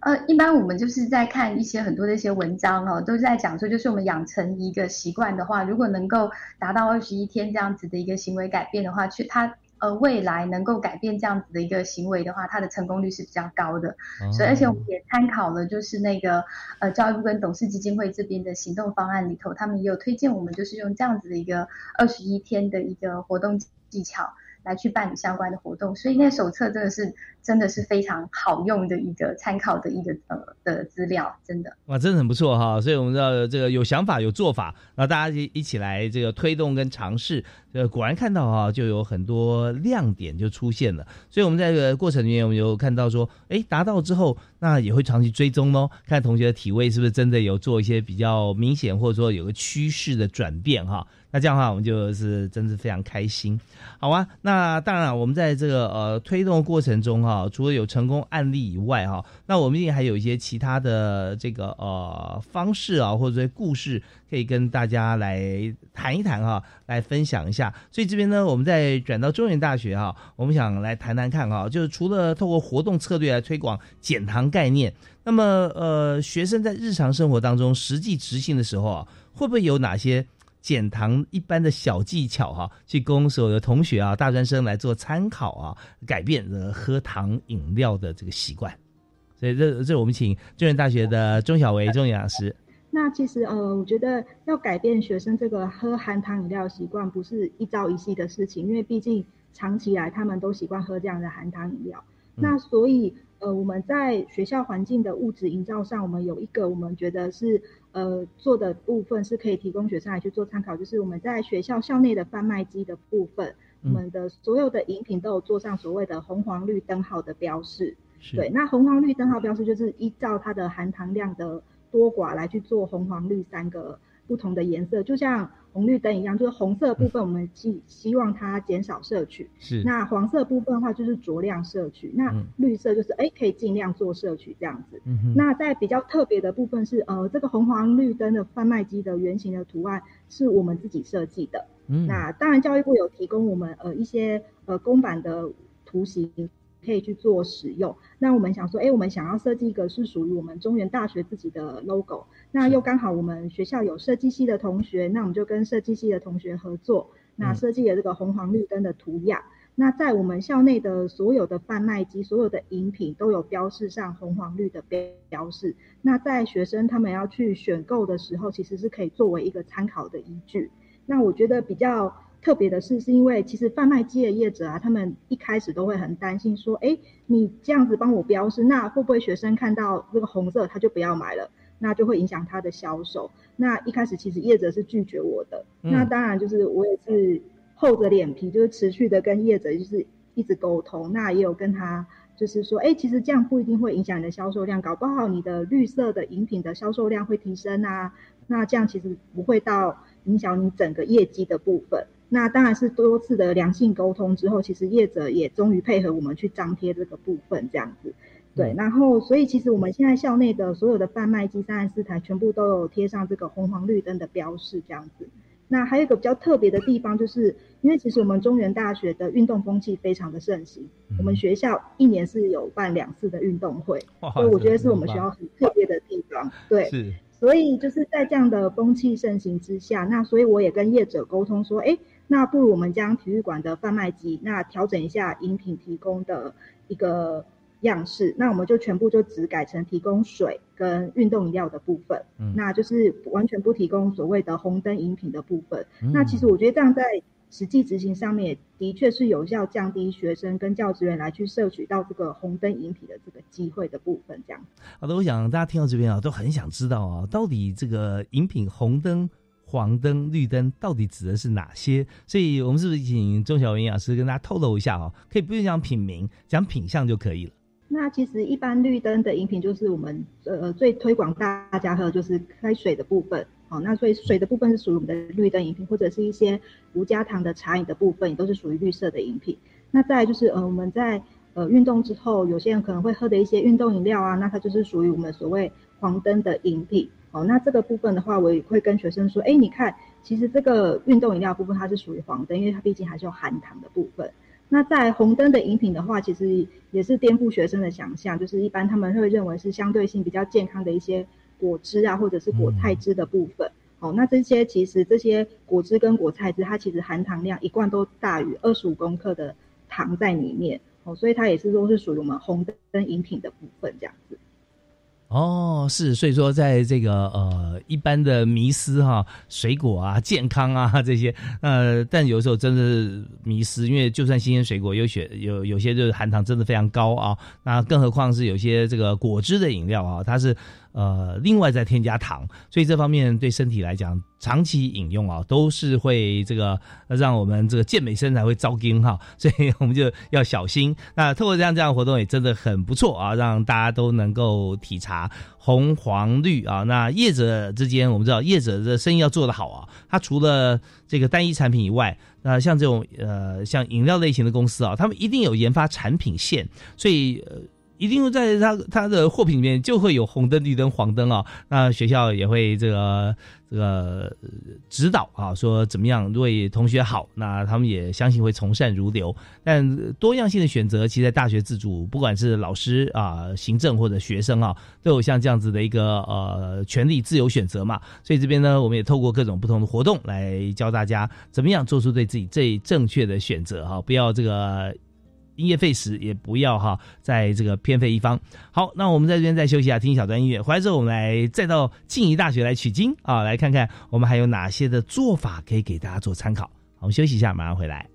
S3: 呃，一般我们就是在看一些很多的一些文章哦，都在讲说，就是我们养成一个习惯的话，如果能够达到二十一天这样子的一个行为改变的话，去它呃未来能够改变这样子的一个行为的话，它的成功率是比较高的。所以，而且我们也参考了就是那个呃教育部跟董事基金会这边的行动方案里头，他们也有推荐我们就是用这样子的一个二十一天的一个活动。技巧来去办理相关的活动。所以那手册真的是真的是非常好用的一个参考的一个呃的资料，真的
S1: 哇，真的很不错哈。所以我们知道这个有想法有做法，然后大家一起来这个推动跟尝试，呃，果然看到哈就有很多亮点就出现了。所以我们在这个过程里面，我们有看到说，哎，达到之后，那也会长期追踪哦，看同学的体位是不是真的有做一些比较明显，或者说有个趋势的转变哈。那这样的话，我们就是真是非常开心，好啊。那当然，我们在这个呃推动过程中哈，除了有成功案例以外哈，那我们也还有一些其他的这个呃方式啊，或者说故事，可以跟大家来谈一谈哈，来分享一下。所以这边呢，我们再转到中原大学哈，我们想来谈谈看哈，就是除了透过活动策略来推广减糖概念，那么呃，学生在日常生活当中实际执行的时候啊，会不会有哪些？减糖一般的小技巧哈，去供所有的同学啊、大专生来做参考啊，改变呃喝糖饮料的这个习惯。所以这这我们请中原大学的钟小维钟营养师。
S2: 那其实呃，我觉得要改变学生这个喝含糖饮料习惯，不是一朝一夕的事情，因为毕竟长期来他们都习惯喝这样的含糖饮料。那所以。呃，我们在学校环境的物质营造上，我们有一个我们觉得是呃做的部分是可以提供学生来去做参考，就是我们在学校校内的贩卖机的部分，我们的所有的饮品都有做上所谓的红黄绿灯号的标示。对，那红黄绿灯号标示就是依照它的含糖量的多寡来去做红黄绿三个不同的颜色，就像。红绿灯一样，就是红色部分我们希希望它减少摄取，
S1: 是。
S2: 那黄色部分的话就是酌量摄取，那绿色就是哎可以尽量做摄取这样子。嗯那在比较特别的部分是，呃，这个红黄绿灯的贩卖机的圆形的图案是我们自己设计的。嗯。那当然教育部有提供我们呃一些呃公版的图形。可以去做使用。那我们想说，哎，我们想要设计一个是属于我们中原大学自己的 logo。那又刚好我们学校有设计系的同学，那我们就跟设计系的同学合作，那设计了这个红黄绿灯的图样。那在我们校内的所有的贩卖机、所有的饮品都有标示上红黄绿的标示。那在学生他们要去选购的时候，其实是可以作为一个参考的依据。那我觉得比较。特别的是，是因为其实贩卖机的业者啊，他们一开始都会很担心，说，哎，你这样子帮我标示，那会不会学生看到这个红色他就不要买了，那就会影响他的销售。那一开始其实业者是拒绝我的，那当然就是我也是厚着脸皮，就是持续的跟业者就是一直沟通，那也有跟他就是说，哎，其实这样不一定会影响你的销售量，搞不好你的绿色的饮品的销售量会提升啊，那这样其实不会到影响你整个业绩的部分。那当然是多次的良性沟通之后，其实业者也终于配合我们去张贴这个部分，这样子。对，然后所以其实我们现在校内的所有的贩卖机三十四台全部都有贴上这个红黄绿灯的标示，这样子。那还有一个比较特别的地方，就是因为其实我们中原大学的运动风气非常的盛行，我们学校一年是有办两次的运动会，所以我觉得是我们学校很特别的地方。对，所以就是在这样的风气盛行之下，那所以我也跟业者沟通说，哎。那不如我们将体育馆的贩卖机，那调整一下饮品提供的一个样式，那我们就全部就只改成提供水跟运动饮料的部分，嗯，那就是完全不提供所谓的红灯饮品的部分。那其实我觉得这样在实际执行上面，的确是有效降低学生跟教职员来去摄取到这个红灯饮品的这个机会的部分。这样。
S1: 好的，我想大家听到这边啊，都很想知道啊，到底这个饮品红灯。黄灯、绿灯到底指的是哪些？所以我们是不是请钟小云营养师跟大家透露一下哦？可以不用讲品名，讲品相就可以了。
S2: 那其实一般绿灯的饮品就是我们呃最推广大家喝就是开水的部分。好，那所以水的部分是属于我们的绿灯饮品，或者是一些无加糖的茶饮的部分，也都是属于绿色的饮品。那再就是呃我们在呃运动之后，有些人可能会喝的一些运动饮料啊，那它就是属于我们所谓黄灯的饮品。哦，那这个部分的话，我也会跟学生说，哎，你看，其实这个运动饮料部分它是属于黄灯，因为它毕竟还是有含糖的部分。那在红灯的饮品的话，其实也是颠覆学生的想象，就是一般他们会认为是相对性比较健康的一些果汁啊，或者是果菜汁的部分。哦，那这些其实这些果汁跟果菜汁，它其实含糖量一贯都大于二十五公克的糖在里面。哦，所以它也是都是属于我们红灯饮品的部分这样子。
S1: 哦，是，所以说在这个呃一般的迷失哈，水果啊、健康啊这些，呃，但有时候真的迷失，因为就算新鲜水果有血有有些就是含糖真的非常高啊，那更何况是有些这个果汁的饮料啊，它是。呃，另外再添加糖，所以这方面对身体来讲，长期饮用啊，都是会这个让我们这个健美身材会糟惊哈，所以我们就要小心。那透过这样这样活动也真的很不错啊，让大家都能够体察红黄绿啊。那业者之间，我们知道业者的生意要做得好啊，他除了这个单一产品以外，那像这种呃像饮料类型的公司啊，他们一定有研发产品线，所以。一定会在他他的货品里面就会有红灯、绿灯、黄灯啊。那学校也会这个这个指导啊，说怎么样为同学好。那他们也相信会从善如流。但多样性的选择，其实在大学自主，不管是老师啊、行政或者学生啊，都有像这样子的一个呃权利自由选择嘛。所以这边呢，我们也透过各种不同的活动来教大家怎么样做出对自己最正确的选择哈，不要这个。音乐费时也不要哈，在这个偏废一方。好，那我们在这边再休息一下，听一小段音乐。回来之后，我们来再到静宜大学来取经啊，来看看我们还有哪些的做法可以给大家做参考。我们休息一下，马上回来。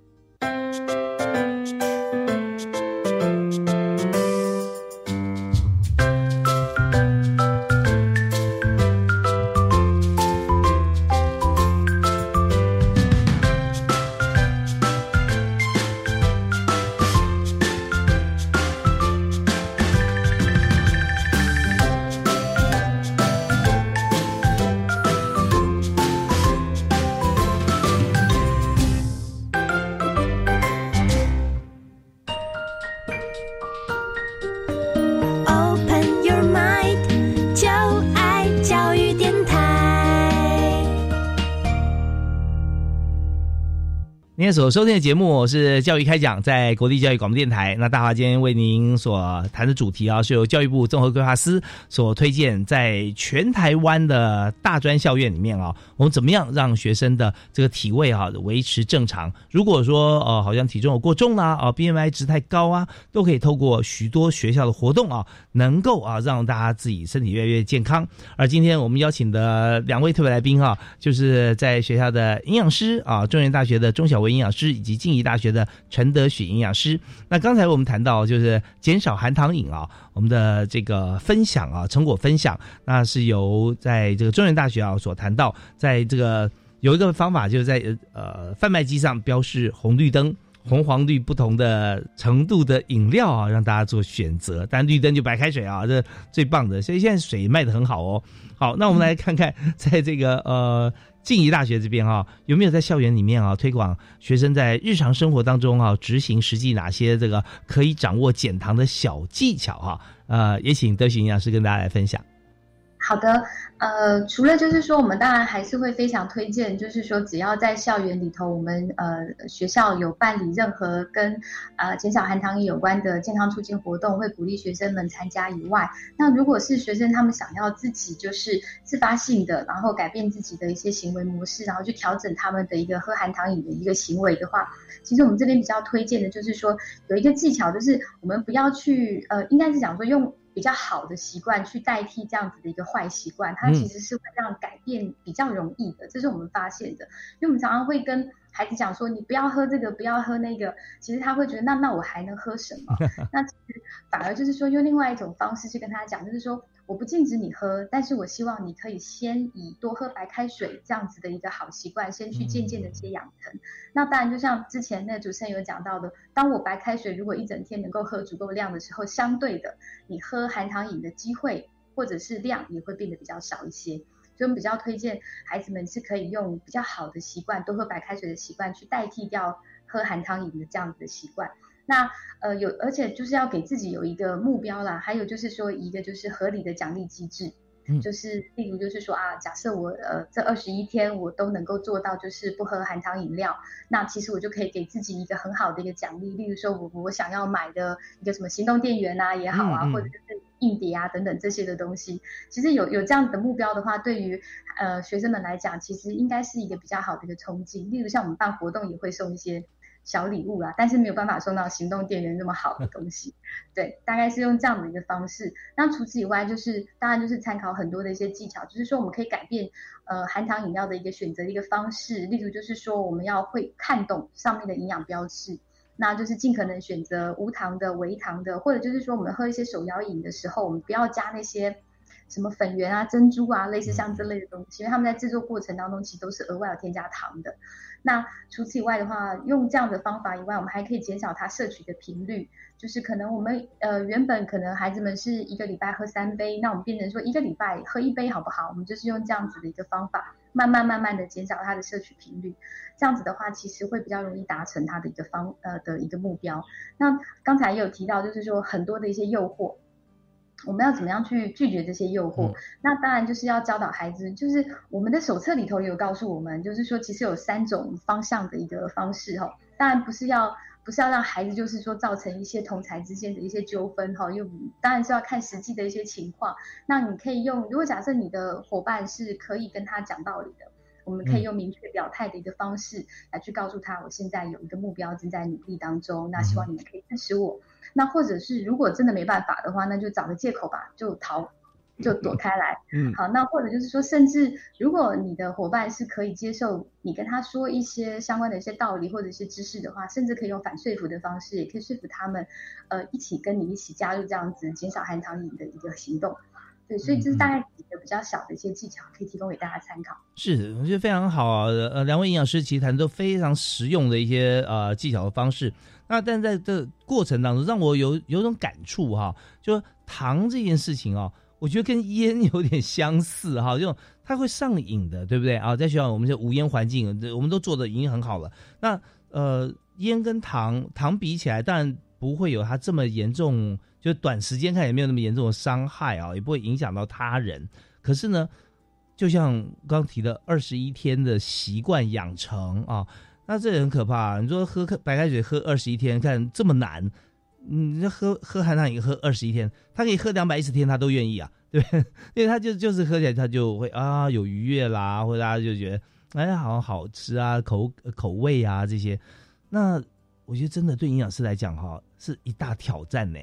S1: 所收听的节目是教育开讲，在国立教育广播电台。那大华今天为您所谈的主题啊，是由教育部综合规划司所推荐，在全台湾的大专校院里面啊，我们怎么样让学生的这个体位啊维持正常？如果说呃好像体重有过重啦啊，BMI 值太高啊，都可以透过许多学校的活动啊，能够啊让大家自己身体越来越健康。而今天我们邀请的两位特别来宾啊，就是在学校的营养师啊，中原大学的钟小维营。营营养师以及静宜大学的陈德许营养师。那刚才我们谈到就是减少含糖饮啊，我们的这个分享啊，成果分享，那是由在这个中原大学啊所谈到，在这个有一个方法，就是在呃贩卖机上标示红绿灯、红黄绿不同的程度的饮料啊，让大家做选择。但绿灯就白开水啊，这最棒的。所以现在水卖的很好哦。好，那我们来看看，在这个呃。静宜大学这边哈，有没有在校园里面啊推广学生在日常生活当中啊执行实际哪些这个可以掌握减糖的小技巧哈？呃，也请德行营养师跟大家来分享。
S3: 好的。呃，除了就是说，我们当然还是会非常推荐，就是说，只要在校园里头，我们呃学校有办理任何跟呃减少含糖饮有关的健康促进活动，会鼓励学生们参加以外，那如果是学生他们想要自己就是自发性的，然后改变自己的一些行为模式，然后去调整他们的一个喝含糖饮的一个行为的话，其实我们这边比较推荐的就是说，有一个技巧，就是我们不要去呃，应该是讲说用。比较好的习惯去代替这样子的一个坏习惯，它其实是会让改变比较容易的，这是我们发现的。因为我们常常会跟孩子讲说，你不要喝这个，不要喝那个，其实他会觉得，那那我还能喝什么？那其实反而就是说，用另外一种方式去跟他讲，就是说。我不禁止你喝，但是我希望你可以先以多喝白开水这样子的一个好习惯，先去渐渐的去养成。那当然，就像之前那主持人有讲到的，当我白开水如果一整天能够喝足够量的时候，相对的，你喝含糖饮的机会或者是量也会变得比较少一些。所以我们比较推荐孩子们是可以用比较好的习惯，多喝白开水的习惯去代替掉喝含糖饮的这样子的习惯。那呃有，而且就是要给自己有一个目标啦，还有就是说一个就是合理的奖励机制，就是例如就是说啊，假设我呃这二十一天我都能够做到就是不喝含糖饮料，那其实我就可以给自己一个很好的一个奖励，例如说我我想要买的一个什么行动电源啊也好啊，或者就是硬碟啊等等这些的东西，其实有有这样子的目标的话，对于呃学生们来讲，其实应该是一个比较好的一个冲击。例如像我们办活动也会送一些。小礼物啦，但是没有办法送到行动电源那么好的东西。对，大概是用这样的一个方式。那除此以外，就是当然就是参考很多的一些技巧，就是说我们可以改变呃含糖饮料的一个选择的一个方式。例如就是说我们要会看懂上面的营养标志，那就是尽可能选择无糖的、微糖的，或者就是说我们喝一些手摇饮的时候，我们不要加那些。什么粉圆啊、珍珠啊，类似像这类的东西，因为他们在制作过程当中其实都是额外有添加糖的。那除此以外的话，用这样的方法以外，我们还可以减少它摄取的频率，就是可能我们呃原本可能孩子们是一个礼拜喝三杯，那我们变成说一个礼拜喝一杯好不好？我们就是用这样子的一个方法，慢慢慢慢的减少它的摄取频率，这样子的话其实会比较容易达成它的一个方呃的一个目标。那刚才也有提到，就是说很多的一些诱惑。我们要怎么样去拒绝这些诱惑？那当然就是要教导孩子，就是我们的手册里头有告诉我们，就是说其实有三种方向的一个方式哈。当然不是要不是要让孩子就是说造成一些同才之间的一些纠纷哈，又当然是要看实际的一些情况。那你可以用，如果假设你的伙伴是可以跟他讲道理的，我们可以用明确表态的一个方式来去告诉他，我现在有一个目标正在努力当中，那希望你们可以支持我。那或者是如果真的没办法的话，那就找个借口吧，就逃，就躲开来。嗯，好，那或者就是说，甚至如果你的伙伴是可以接受你跟他说一些相关的一些道理或者一些知识的话，甚至可以用反说服的方式，也可以说服他们，呃，一起跟你一起加入这样子减少含糖饮的一个行动。对，所以这是大概几个比较小的一些技巧，可以提供给大家参考。
S1: 是，我觉得非常好啊。呃，两位营养师其实谈都非常实用的一些呃技巧的方式。那但在这过程当中，让我有有种感触哈，就糖这件事情哦，我觉得跟烟 有点相似哈，就它会上瘾的，对不对啊？在学校我们就无烟环境，我们都做的已经很好了。那呃，烟跟糖糖比起来，当然不会有它这么严重。就短时间看也没有那么严重的伤害啊，也不会影响到他人。可是呢，就像刚提的二十一天的习惯养成啊，那这很可怕。你说喝白开水喝二十一天，看这么难，你喝喝含糖饮喝二十一天，他可以喝两百一十天，他都愿意啊，对不对？因为他就就是喝起来他就会啊有愉悦啦，或者大家就觉得哎好像好吃啊，口口味啊这些。那我觉得真的对营养师来讲哈，是一大挑战呢。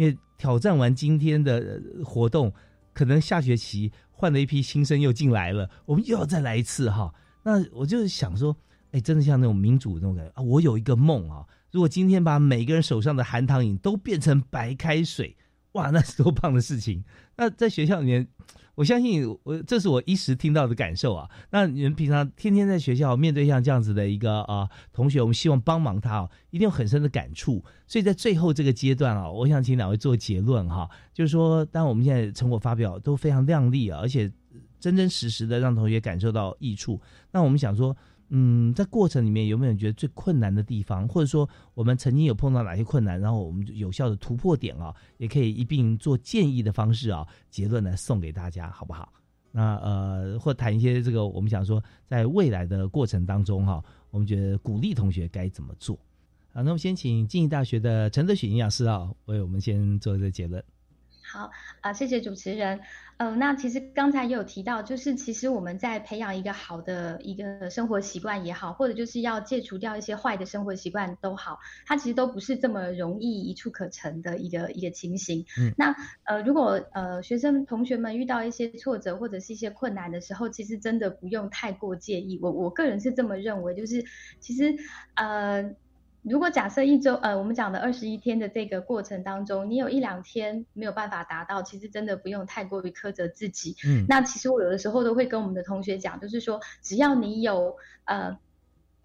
S1: 因为挑战完今天的活动，可能下学期换了一批新生又进来了，我们又要再来一次哈。那我就想说，哎，真的像那种民主那种感觉啊！我有一个梦啊，如果今天把每个人手上的含糖饮都变成白开水，哇，那是多棒的事情！那在学校里面。我相信我这是我一时听到的感受啊。那你们平常天天在学校面对像这样子的一个啊同学，我们希望帮忙他哦，一定有很深的感触。所以在最后这个阶段啊，我想请两位做结论哈，就是说，当我们现在成果发表都非常亮丽啊，而且真真实实的让同学感受到益处，那我们想说。嗯，在过程里面有没有觉得最困难的地方，或者说我们曾经有碰到哪些困难，然后我们有效的突破点啊，也可以一并做建议的方式啊，结论来送给大家，好不好？那呃，或谈一些这个我们想说，在未来的过程当中哈，我们觉得鼓励同学该怎么做？啊，那么先请静宜大学的陈德许营养师啊，为我们先做这个结论。
S3: 好啊，谢谢主持人。嗯，那其实刚才也有提到，就是其实我们在培养一个好的一个生活习惯也好，或者就是要戒除掉一些坏的生活习惯都好，它其实都不是这么容易一触可成的一个一个情形。嗯，那呃，如果呃学生同学们遇到一些挫折或者是一些困难的时候，其实真的不用太过介意。我我个人是这么认为，就是其实呃。如果假设一周，呃，我们讲的二十一天的这个过程当中，你有一两天没有办法达到，其实真的不用太过于苛责自己。嗯，那其实我有的时候都会跟我们的同学讲，就是说，只要你有呃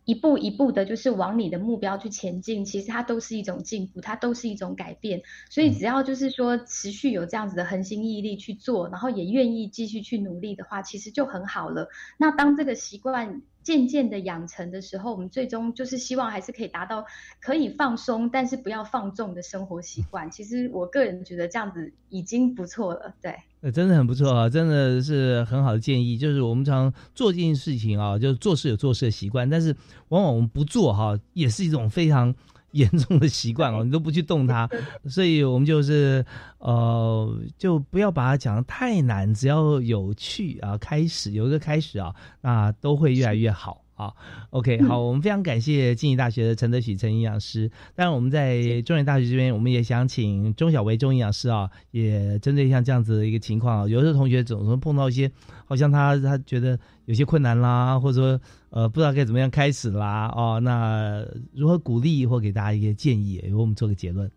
S3: 一步一步的，就是往你的目标去前进，其实它都是一种进步，它都是一种改变。所以只要就是说持续有这样子的恒心毅力去做，然后也愿意继续去努力的话，其实就很好了。那当这个习惯。渐渐的养成的时候，我们最终就是希望还是可以达到可以放松，但是不要放纵的生活习惯。其实我个人觉得这样子已经不错了，对。
S1: 呃，真的很不错啊，真的是很好的建议。就是我们常做这件事情啊，就是做事有做事的习惯，但是往往我们不做哈，也是一种非常。严重的习惯哦，你都不去动它，所以我们就是呃，就不要把它讲的太难，只要有趣啊，开始有一个开始啊，那都会越来越好啊。OK，好，我们非常感谢静宜大学的陈德许陈营养师。当然，我们在中原大学这边，我们也想请钟小维钟营养师啊，也针对像这样子的一个情况，有的同学总是碰到一些，好像他他觉得有些困难啦，或者说呃不知道该怎么样开始啦，哦，那如何鼓励或给大家一些建议，由我们做个结论。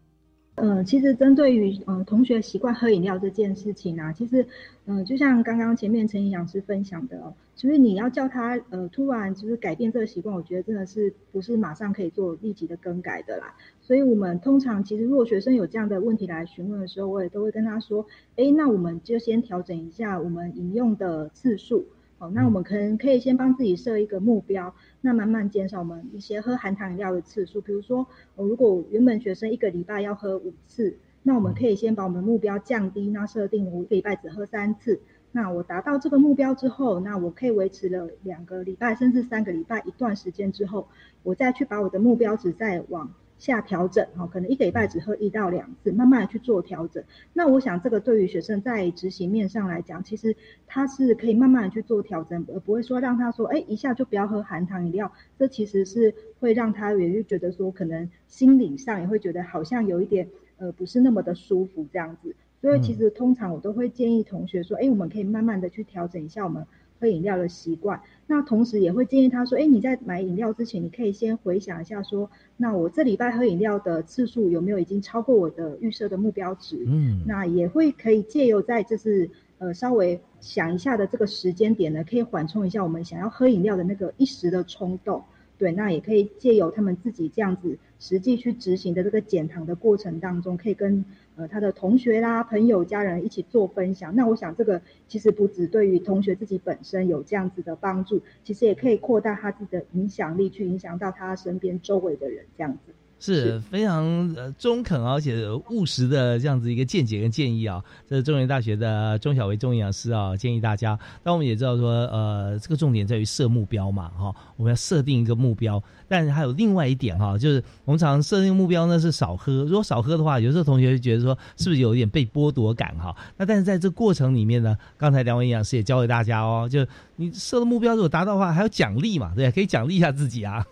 S2: 呃，其实针对于呃同学习惯喝饮料这件事情啊，其实，嗯，就像刚刚前面陈营养师分享的哦，其实你要叫他呃突然就是改变这个习惯，我觉得真的是不是马上可以做立即的更改的啦。所以我们通常其实如果学生有这样的问题来询问的时候，我也都会跟他说，哎，那我们就先调整一下我们饮用的次数。好，那我们可能可以先帮自己设一个目标，那慢慢减少我们一些喝含糖饮料的次数。比如说，我如果原本学生一个礼拜要喝五次，那我们可以先把我们的目标降低，那设定我一个礼拜只喝三次。那我达到这个目标之后，那我可以维持了两个礼拜甚至三个礼拜一段时间之后，我再去把我的目标值再往。下调整哈，可能一个礼拜只喝一到两次，慢慢的去做调整。那我想这个对于学生在执行面上来讲，其实他是可以慢慢的去做调整，而不会说让他说，哎，一下就不要喝含糖饮料。这其实是会让他也就觉得说，可能心理上也会觉得好像有一点呃不是那么的舒服这样子。所以其实通常我都会建议同学说，哎，我们可以慢慢的去调整一下我们。喝饮料的习惯，那同时也会建议他说：，哎，你在买饮料之前，你可以先回想一下，说，那我这礼拜喝饮料的次数有没有已经超过我的预设的目标值？嗯，那也会可以借由在就是呃稍微想一下的这个时间点呢，可以缓冲一下我们想要喝饮料的那个一时的冲动。对，那也可以借由他们自己这样子实际去执行的这个减糖的过程当中，可以跟。呃，他的同学啦、朋友、家人一起做分享，那我想这个其实不止对于同学自己本身有这样子的帮助，其实也可以扩大他自己的影响力，去影响到他身边周围的人，这样子。
S1: 是非常呃中肯而且务实的这样子一个见解跟建议啊，这是中原大学的钟小维中营养师啊，建议大家。那我们也知道说，呃，这个重点在于设目标嘛，哈，我们要设定一个目标。但是还有另外一点哈，就是我们常常设定目标呢是少喝，如果少喝的话，有时候同学就觉得说是不是有一点被剥夺感哈？那但是在这过程里面呢，刚才两位营养师也教给大家哦，就你设的目标如果达到的话，还有奖励嘛，对可以奖励一下自己啊，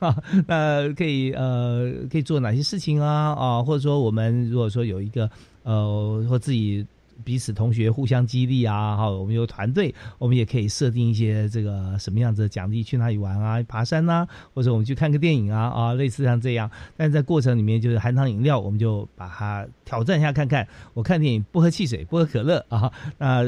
S1: 那可以呃可以做哪些事情啊啊，或者说我们如果说有一个呃或自己。彼此同学互相激励啊，哈，我们有团队，我们也可以设定一些这个什么样子的奖励，去哪里玩啊，爬山呐，或者我们去看个电影啊，啊，类似像这样。但在过程里面，就是含糖饮料，我们就把它挑战一下看看。我看电影不喝汽水，不喝可乐啊，那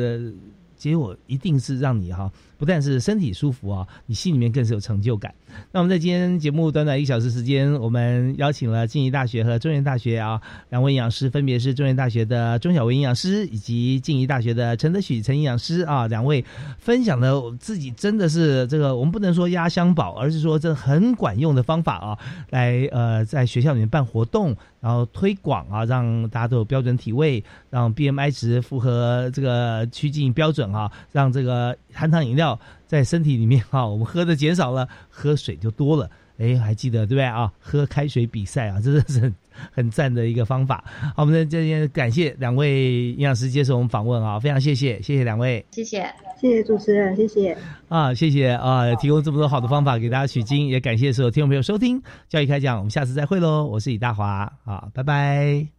S1: 结果一定是让你哈。不但是身体舒服啊，你心里面更是有成就感。那我们在今天节目短短一小时时间，我们邀请了静宜大学和中原大学啊两位营养师，分别是中原大学的钟小维营养师以及静宜大学的陈德许陈营养师啊，两位分享的自己真的是这个我们不能说压箱宝，而是说这很管用的方法啊，来呃在学校里面办活动，然后推广啊，让大家都有标准体位，让 BMI 值符合这个趋近标准啊，让这个含糖饮料。在身体里面哈，我们喝的减少了，喝水就多了。哎，还记得对不对啊？喝开水比赛啊，真的是很很赞的一个方法。好，我们在这边感谢两位营养师接受我们访问啊，非常谢谢，谢谢两位，
S3: 谢谢，
S2: 谢谢主持人，谢谢
S1: 啊，谢谢啊，提供这么多好的方法给大家取经，也感谢所有听众朋友收听教育开讲，我们下次再会喽，我是李大华，好，拜拜。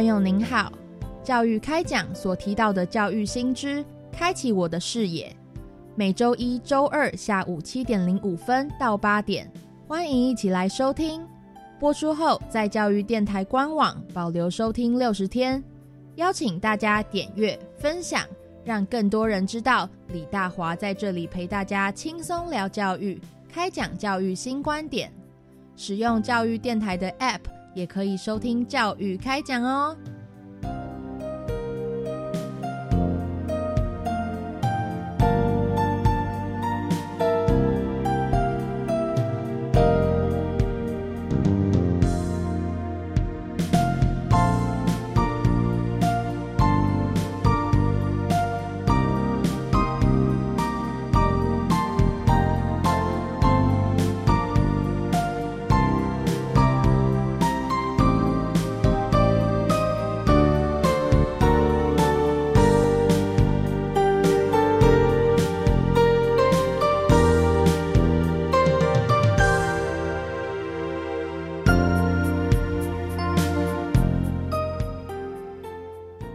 S5: 朋友您好，教育开讲所提到的教育新知，开启我的视野。每周一、周二下午七点零五分到八点，欢迎一起来收听。播出后，在教育电台官网保留收听六十天。邀请大家点阅分享，让更多人知道李大华在这里陪大家轻松聊教育，开讲教育新观点。使用教育电台的 App。也可以收听教育开讲哦。